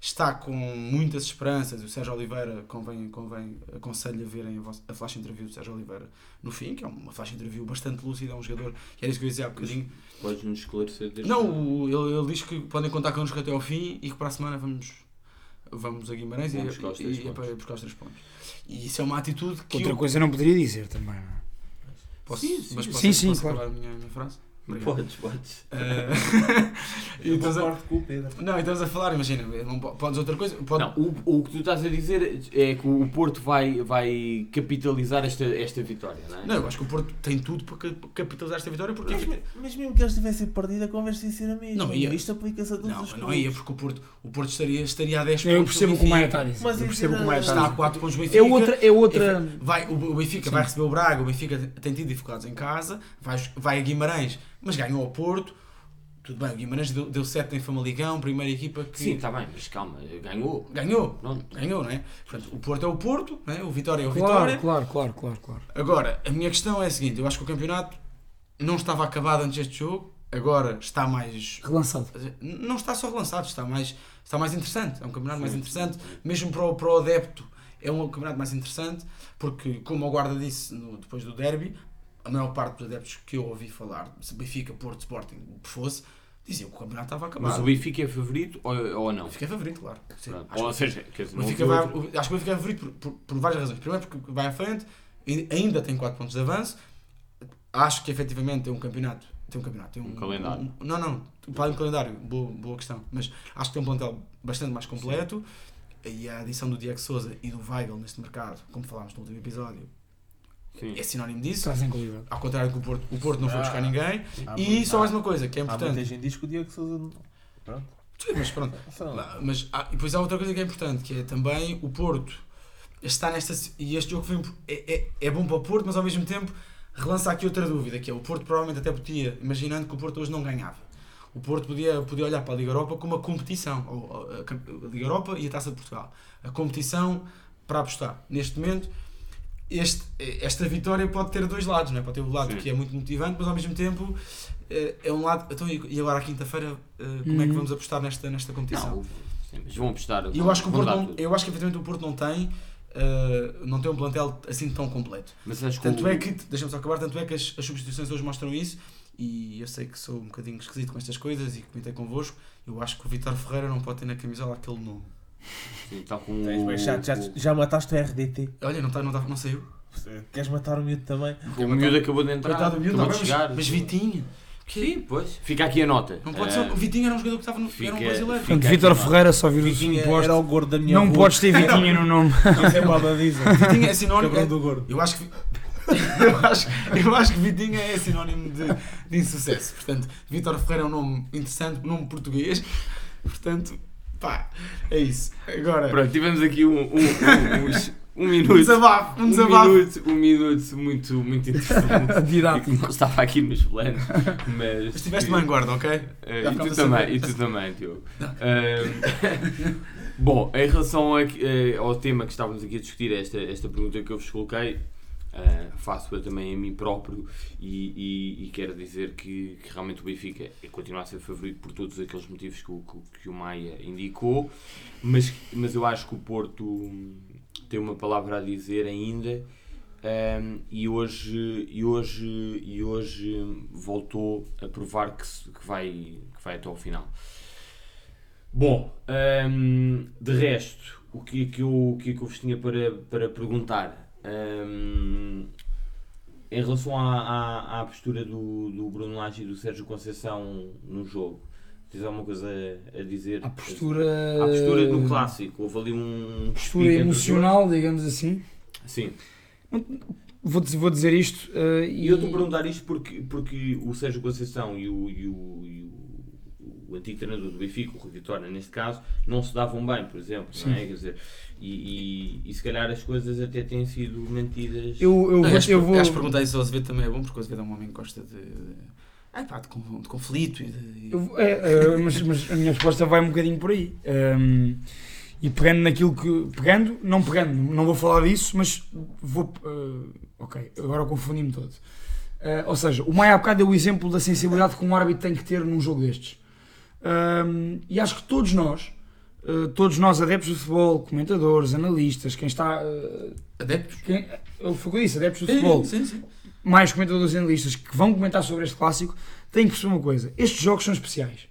está com muitas esperanças. O Sérgio Oliveira, convém, convém aconselho a verem a, flash interview do Sérgio Oliveira no fim, que é uma flash interview bastante lúcida, é um jogador, que era isso que eu ia dizer há bocadinho. Podes nos esclarecer? desde Não, ele, ele diz que podem contar connosco até ao fim e que para a semana vamos, vamos a Guimarães e, buscar os e, três e é pontos. para buscar os 3 pontos. E isso é uma atitude que Outra eu coisa não poderia dizer também. não é? Posso, Sim, sim. mas posso, Sim, sim, posso claro. acabar a minha, minha frase? Obrigado. Podes, podes. Eh, e Eu estás a- concordo com o Pedro. Não, estamos a falar, imagina, não po- podes outra coisa. Pode, Não, o, o que tu estás a dizer é que o Porto vai, vai capitalizar esta, esta vitória, não é? Não, eu acho que o Porto tem tudo para ca- capitalizar esta vitória porque. Mas, mas mesmo que eles tivessem perdido, a conversa ia ser a mesma. Não ia. Isto aplica-se a todos Não, os mas não ia, porque o Porto, o Porto estaria, estaria a 10 Eu pontos. percebo do o que o Maia Benfica. está a dizer. Mas Eu percebo o que o Maia está a Está a dizer. 4 pontos do Benfica. É outra. É outra... Vai, o o Benfica vai receber o Braga, o Benfica tem tido dificuldades em casa, vai, vai a Guimarães, mas ganhou ao Porto. tudo bem, o Guimarães deu, deu 7 em Famalicão, primeira equipa que Sim, está bem, mas calma, ganhou. ganhou. Pronto. Ganhou, não é? Portanto, o Porto é o Porto, não é? o Vitória é o Claro, Vitória. claro, claro, claro, claro. Agora, a minha questão é a seguinte: eu acho que o campeonato não estava acabado antes deste jogo, agora está mais. Relançado. Não está só relançado, está mais, está mais interessante. É um campeonato mais Sim, interessante, mesmo para o, para o adepto. É um campeonato mais interessante, porque, como o Guarda disse no- depois do derby, a maior parte dos adeptos que eu ouvi falar, se Benfica, Porto, Sporting, o que fosse, diziam que o campeonato estava acabado. Mas o Benfica é favorito ou, ou não? O Benfica é favorito, claro. Sim, Ou que- seja, quer dizer, o não Benfica vai- outro- acho que o Benfica é favorito por, por, por várias razões. Primeiro porque vai à frente, ainda tem 4 pontos de avanço. Acho que efetivamente tem um campeonato. Tem um campeonato. Tem um, Um calendário. um- não, não. Para do calendário, boa, boa questão. Mas acho que tem um plantel bastante mais completo. E a adição do Diego Souza e do Weigl neste mercado, como falámos no último episódio, Sim. é sinónimo disso. Trazem qualidade. Ao contrário que o Porto, o Porto não foi buscar Ah. ninguém. Há E muito- só mais uma coisa que é Há muita importante. gente diz que o Diego Souza. Pronto. Sim, mas pronto. Só- Mas há, e depois há outra coisa que é importante, que é também o Porto está nesta. E este jogo foi, é, é, é bom para o Porto, mas ao mesmo tempo relança aqui outra dúvida, que é o Porto provavelmente até podia, imaginando que o Porto hoje não ganhava. O Porto podia, podia olhar para a Liga Europa como uma competição, ou, a Liga Europa e a Taça de Portugal. A competição para apostar. Neste momento, este, esta vitória pode ter dois lados, não é? Pode ter o lado Sim. que é muito motivante, mas ao mesmo tempo eh, é um lado. Então, e agora à quinta-feira, eh, como é que Uhum. vamos apostar nesta, nesta competição? Não, sim, mas vão apostar. E eu acho que o vão Porto não, eu acho que efetivamente o Porto não tem uh, não tem um plantel assim tão completo. Mas acho que Tanto o- é que, deixa-me só acabar, tanto é que as, as substituições hoje mostram isso e eu sei que sou um bocadinho esquisito com estas coisas e que comentei convosco, eu acho que o Vitor Ferreira não pode ter na camisola aquele nome. Sim, tal como Tens o- já, o- já mataste o RDT. Olha, não, tá, não, tá, não saiu. Queres matar o miúdo também? O miúdo acabou de entrar. Coitado do miúdo, acabou não, de mas, chegar. mas Vitinho. Sim, pois. Fica aqui a nota. Não pode Eh, ser. O Vitinho era um jogador que estava no. era um fica- brasileiro. fica- Portanto, aqui, Ferreira, só vir o Vitinha segundo posto. era o gordo da minha Não rua. podes ter Vitinha no nome. Isso é moda diesel. Vitinho é sinónimo. Cabrão do gordo. Eu acho que. eu, acho, eu acho que Vitinho é sinónimo de, de insucesso. Portanto, Vítor Ferreira é um nome interessante, um nome português. Portanto, pá, é isso. Agora, Pronto, tivemos aqui um, um, um, uns- um um minuto. desabafo. Um Um desabafo. minuto, um minuto muito, muito interessante. Didático. que não estava aqui nos planos. Mas, Mas tiveste bem guarda, ok? Já e tu também, e tu também, Diogo. Ahm, bom, em relação a- eh, ao tema que estávamos aqui a discutir, esta, esta pergunta que eu vos coloquei, ah, faço-a também a mim próprio e, e- e quero dizer que, que realmente o Benfica é- continua a ser favorito por todos aqueles motivos que o, que, que o Maia indicou, mas, mas eu acho que o Porto tem uma palavra a dizer ainda. Um, e hoje, e hoje, e hoje voltou a provar que, que vai, que vai até ao final. Bom, hum, de resto, o que, é que eu, o que é que eu vos tinha para, para perguntar? Hum, em relação à, à, à postura do, do Bruno Lage e do Sérgio Conceição no jogo, tens alguma coisa a, a dizer? A postura. À postura do clássico, houve ali um. Postura emocional, digamos assim. Sim. Vou, dizer- vou dizer isto. eh, E eu estou a perguntar isto porque, porque o Sérgio Conceição e o, e o, e o, o antigo treinador do Benfica, o Rui Vitória, neste caso, não se davam bem, por exemplo. Não é? Quer dizer, e, e, e se calhar as coisas até têm sido mantidas. Eu, eu, vou, acho, eu vou. acho que perguntar isso ao Azevedo também é bom, porque o Azevedo é um homem que gosta de. de, ah, pá, de, de conflito e de. eu vou- é, é, mas, mas a minha resposta vai um bocadinho por aí. Ehm, e pegando naquilo que. Pegando, não pegando, não vou falar disso, mas vou. eh, ok, agora eu confundi-me todo. Eh, ou seja, o Maia há bocado deu o exemplo da sensibilidade que um árbitro tem que ter num jogo destes. Ehm, e acho que todos nós, eh, todos nós adeptos do futebol, comentadores, analistas, quem está. eh, Adeptos? quem, que eu disse, adeptos do futebol, Sim, sim. mais comentadores e analistas que vão comentar sobre este clássico têm que perceber uma coisa: estes jogos são especiais.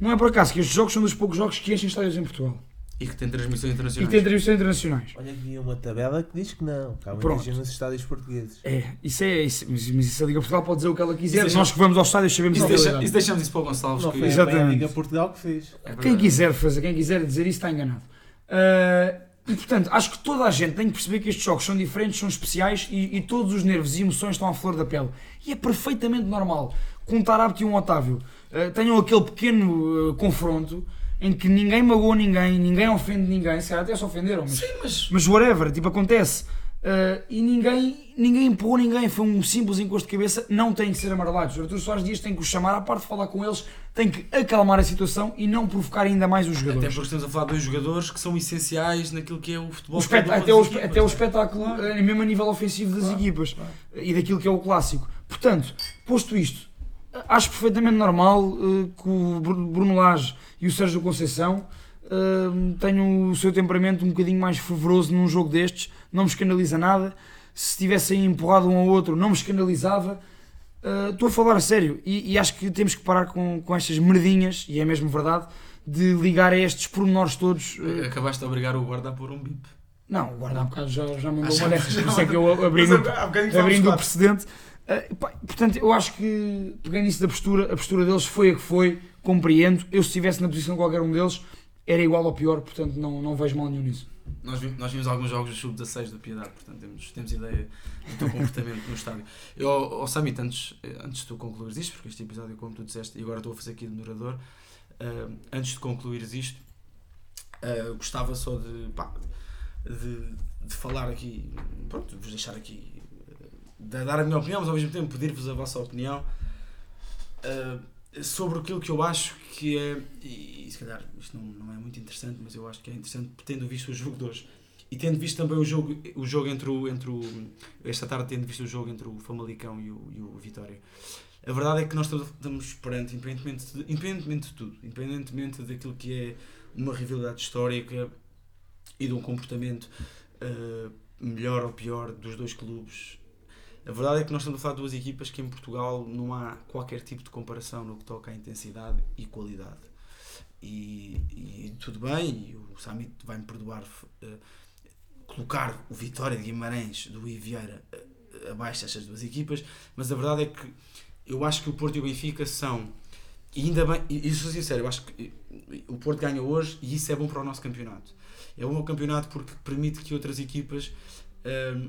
Não é por acaso que estes jogos são dos poucos jogos que enchem estádios em Portugal E que tem transmissões e internacionais. têm transmissões internacionais. Olha que havia uma tabela que diz que não. Que há muita Pronto. gente nos estádios portugueses. É, isso é. Isso, mas, mas isso a Liga Portugal pode dizer o que ela quiser. Isso Nós que vamos aos estádios sabemos Isso, deixa, realidade. isso deixamos isso para o Gonçalves. Não que- foi a Exatamente. Liga Portugal que fez. é Quem quiser fazer, quem quiser dizer isso está enganado. Ah, e portanto, acho que toda a gente tem que perceber que estes jogos são diferentes, são especiais e, e todos os nervos e emoções estão à flor da pele. E é perfeitamente normal que um Tarapte e um Otávio ah, tenham aquele pequeno ah, confronto em que ninguém magoou ninguém, ninguém ofende ninguém, se calhar até se ofenderam, mas, Sim, mas. mas whatever, tipo, acontece. Uh, e ninguém, ninguém empurrou ninguém, foi um simples encosto de cabeça, não tem que ser amarelados. Artur Soares Dias tem que os chamar à parte, falar com eles, tem que acalmar a situação e não provocar ainda mais os Até jogadores. porque estamos a falar de dois jogadores que são essenciais naquilo que é o futebol. O uma até, o, equipas, até o né? espetáculo, Claro. eh, mesmo a nível ofensivo das equipas e daquilo que é o clássico. Portanto, posto isto, acho perfeitamente normal eh, que o Bru- Bruno Lage e o Sérgio Conceição eh, tenham o seu temperamento um bocadinho mais fervoroso num jogo destes, não me escandaliza nada. Se tivessem empurrado um ao outro, não me escandalizava. Eh, Estou a falar a sério e, e acho que temos que parar com, com estas merdinhas, e é mesmo verdade, de ligar a estes pormenores todos. Acabaste de obrigar o guarda a pôr um bip. não, o guarda há bocado já, já mandou Ah, uma dessas, por isso é que eu abri Mas no, há bocadinho falámos abrindo o precedente. Ah, portanto, eu acho que, pegando nisso da postura, a postura deles foi a que foi, compreendo. Eu, se estivesse na posição de qualquer um deles, era igual ou pior, portanto, não, não vejo mal nenhum nisso. Nós, nós vimos alguns jogos do Sub-16 da Piedade, portanto temos, temos ideia do teu comportamento no estádio. Eu, oh, Samit, antes, antes de tu isto, porque este episódio, como tu disseste, e agora estou a fazer aqui de moderador, ah, antes de concluires isto, ah, gostava só de, pá, de, de falar aqui, pronto, vos deixar aqui, de dar a minha opinião, mas ao mesmo tempo pedir-vos a vossa opinião ah, sobre aquilo que eu acho que é, e, e se calhar isto não, não é muito interessante, mas eu acho que é interessante tendo visto o jogo de hoje e tendo visto também o jogo, o jogo entre o, entre o esta tarde tendo visto o jogo entre o Famalicão e o, e o Vitória. A verdade é que nós estamos, perante, independentemente de, independentemente de tudo, independentemente daquilo que é uma rivalidade histórica e de um comportamento ah, melhor ou pior dos dois clubes, a verdade é que nós estamos a falar de duas equipas que em Portugal não há qualquer tipo de comparação no que toca à intensidade e qualidade. E, e tudo bem, e o Samit vai-me perdoar eh, colocar o Vitória de Guimarães do Rui Vieira eh, abaixo destas duas equipas, mas a verdade é que eu acho que o Porto e o Benfica são, e ainda bem, e e sou sincero, eu acho que eh, o Porto ganha hoje e isso é bom para o nosso campeonato. É bom para o campeonato porque permite que outras equipas eh,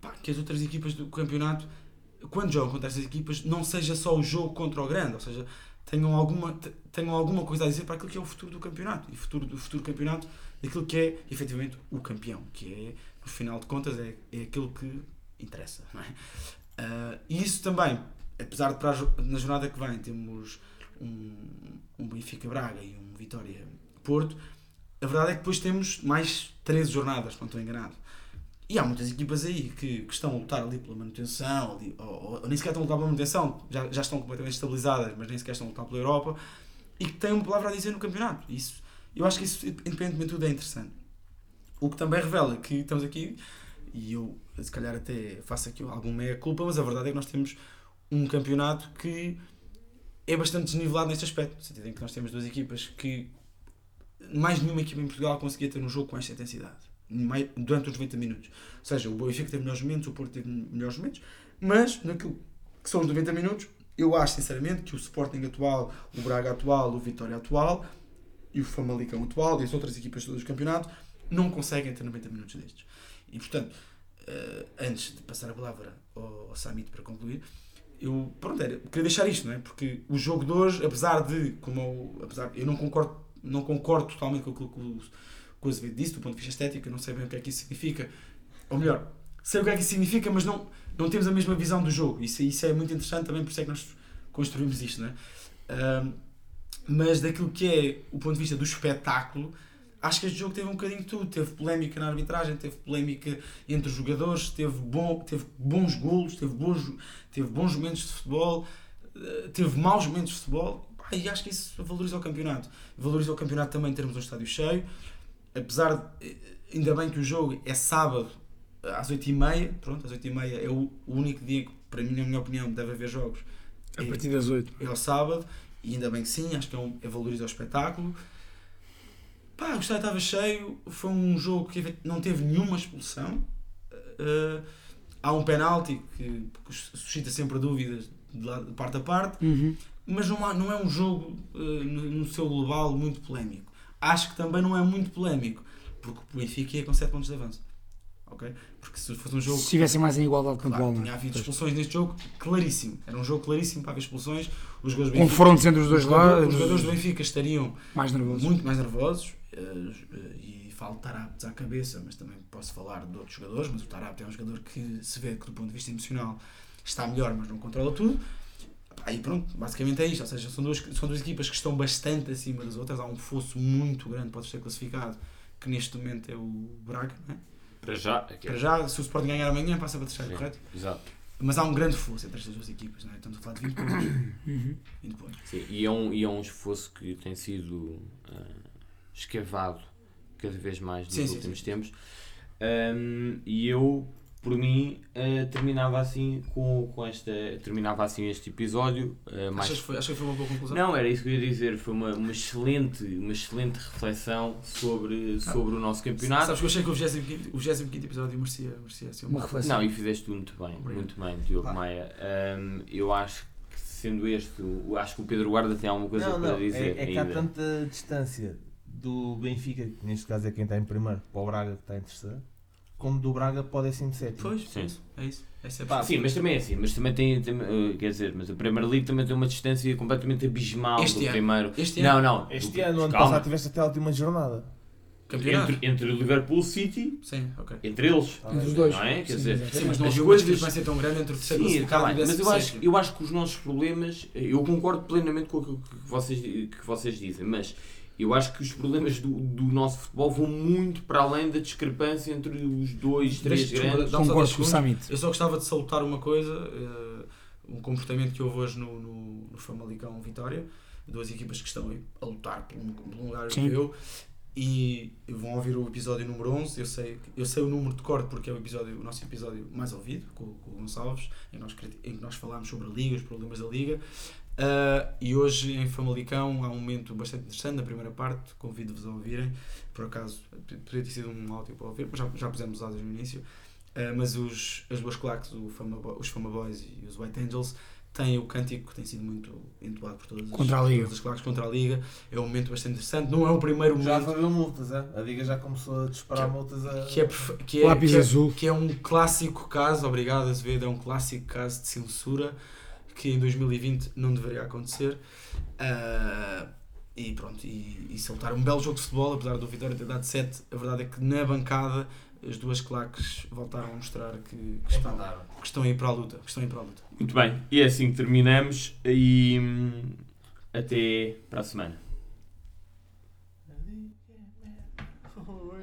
pá, que as outras equipas do campeonato, quando jogam contra essas equipas, não seja só o jogo contra o grande, ou seja, tenham alguma, te- tenham alguma coisa a dizer para aquilo que é o futuro do campeonato e futuro do futuro campeonato daquilo que é efetivamente o campeão, que é, no final de contas, é, é aquilo que interessa. Não é? Ah, e isso também, apesar de para a na jornada que vem temos um, um Benfica Braga e um Vitória Porto, a verdade é que depois temos mais 13 jornadas, não estou enganado. E há muitas equipas aí que, que estão a lutar ali pela manutenção, ali, ou, ou- ou nem sequer estão a lutar pela manutenção, já, já estão completamente estabilizadas, mas nem sequer estão a lutar pela Europa, e que têm uma palavra a dizer no campeonato. Isso, eu acho que isso, independentemente de tudo, é interessante. O que também revela que estamos aqui, e eu se calhar até faço aqui alguma meia-culpa, mas a verdade é que nós temos um campeonato que é bastante desnivelado neste aspecto, no sentido em que nós temos duas equipas que mais nenhuma equipa em Portugal conseguia ter um jogo com esta intensidade durante os 90 minutos. Ou seja, o Benfica teve melhores momentos, o Porto teve melhores momentos, mas naquilo que são os 90 minutos, eu acho sinceramente que o Sporting atual, o Braga atual, o Vitória atual e o Famalicão atual e as outras equipas do campeonato não conseguem ter 90 minutos destes. E portanto, eh, antes de passar a palavra ao Samit para concluir, eu pronto, era, queria deixar isto, não é? Porque o jogo de hoje, apesar de, como eu, apesar, eu não concordo, não concordo totalmente com aquilo que o, que o Azevedo disse, do ponto de vista estético, eu não sei bem o que é que isso significa. Ou melhor, sei o que é que isso significa, mas não, não temos a mesma visão do jogo. Isso, isso é muito interessante também, por isso é que nós construímos isto, não é? Ahm, mas daquilo que é o ponto de vista do espetáculo, acho que este jogo teve um bocadinho de tudo. Teve polémica na arbitragem, teve polémica entre os jogadores, teve, bom, teve bons golos, teve bons, teve bons momentos de futebol, eh, teve maus momentos de futebol. E acho que isso valoriza o campeonato. Valoriza o campeonato também termos um estádio cheio. Apesar de, eh, ainda bem que o jogo é sábado às 8h30, pronto, às 8h30 é o, o único dia que, para mim, na minha opinião, deve haver jogos. A partir das 8. é ao sábado e ainda bem que sim, acho que é, um, é valoriza o espetáculo. Pá, o estádio estava cheio, foi um jogo que não teve nenhuma expulsão. Uh, há um penalti que, que suscita sempre dúvidas de, lado- de parte a parte, Uhum. mas não, há- não é um jogo uh, no, no seu global muito polémico. Acho que também não é muito polémico, porque o Benfica ia com 7 pontos de avanço. Ok? Porque se fosse um jogo Se estivessem mais em igualdade Claro, pontual, tinha não é? havido expulsões neste jogo, claríssimo. Era um jogo claríssimo para haver expulsões. Os gols Benfica- confrontos entre os dois lados, Os jogadores do Benfica estariam mais nervosos. muito mais nervosos eh, e falo de Taraptes à cabeça, mas também posso falar de outros jogadores, mas o Taraptes é um jogador que se vê que do ponto de vista emocional está melhor, mas não controla tudo. Aí pronto, basicamente é isto, ou seja, são duas, são duas equipas que estão bastante acima das outras, há um fosso muito grande, pode ser classificado, que neste momento é o Braga, não é? Para já. aqui é- Para já, se o Sporting ganhar amanhã, passa para terceiro, Sim. correto? Exato. Mas há um grande fosso entre estas duas equipas, não é? Estamos a falar de 20 pontos. 20 pontos. Sim, e, é um, e é um esforço que tem sido ah, escavado cada vez mais nos Sim, sim, últimos sim. tempos. Ahm, e eu, por mim, ah, terminava assim com, com esta. Terminava assim este episódio. ah, mais Achas que, foi, achas que foi uma boa conclusão? Não, era isso que eu ia dizer. Foi uma, uma, excelente, uma excelente reflexão sobre, sobre o nosso campeonato. Sabes que eu achei que o 25, o 25 episódio merecia, merecia assim, Uma reflexão. Não, e fizeste tudo muito bem, Obrigado. muito bem, Diogo Pá. Maia. Ahm, eu acho que, sendo este, acho que o Pedro Guarda tem alguma coisa não, para não, dizer. é, é que há ainda. tanta distância do Benfica, que neste caso é quem está em primeiro, para o Braga que está em terceiro, como do Braga pode ser em sétimo. Pois, Sim. é isso. É. Essa é Pá. Sim, mas também é assim, mas também tem, tem, eh, quer dizer, mas a Premier League também tem uma distância completamente abismal Este do ano. primeiro. Este não, ano, não. Este do- ano, ano calma. passado, tiveste até a última jornada. campeonato. entre, entre o Liverpool City, Sim, ok. entre eles. Então, Entre os dois. Não é? Quer Sim, dizer, exatamente. Sim, mas não As coisas- discrepância tão grande entre o terceiro Sim, tá e o bem, mas eu acho, eu acho que os nossos problemas, eu concordo plenamente com aquilo que vocês, que vocês dizem, mas eu acho que os problemas do, do nosso futebol vão muito para além da discrepância entre os dois, três Desculpa, grandes. Concordo com o. Summit. Eu só gostava de salutar uma coisa, eh, um comportamento que houve hoje no, no, no Famalicão Vitória, duas equipas que estão a lutar por um, por um lugar Sim. europeu e vão ouvir o episódio número 11, eu sei, eu sei o número de corte porque é o, episódio, o nosso episódio mais ouvido, com, com o Gonçalves, em que, nós, em que nós falámos sobre a Liga, os problemas da Liga, Ah, e hoje em Famalicão há um momento bastante interessante na primeira parte, convido-vos a ouvirem, por acaso poderia ter sido um áudio para ouvir, mas já, já pusemos áudios no início, Ah, mas os, as duas claques, o Fama, os Fama Boys e os White Angels, têm o cântico que tem sido muito entoado por todas as, Contra a Liga. todas as claques contra a Liga. É um momento bastante interessante. Não é o primeiro Já momento valeu multas, é? a Liga já começou a disparar Que- multas a. que é, que, é, Lápis que, é, azul. que é um clássico caso, obrigado Azevedo, é um clássico caso de censura que em 2020 não deveria acontecer. Ah, e pronto, e, e soltar um belo jogo de futebol, apesar do Vitória ter dado 7, a verdade é que na bancada as duas claques voltaram a mostrar que, que estão, que estão aí para a luta. Que estão aí para a luta. Muito bem, e é assim que terminamos e hum, até para a semana.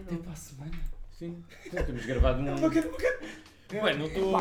Até para a semana. Sim, temos gravado um. Ué, não estou.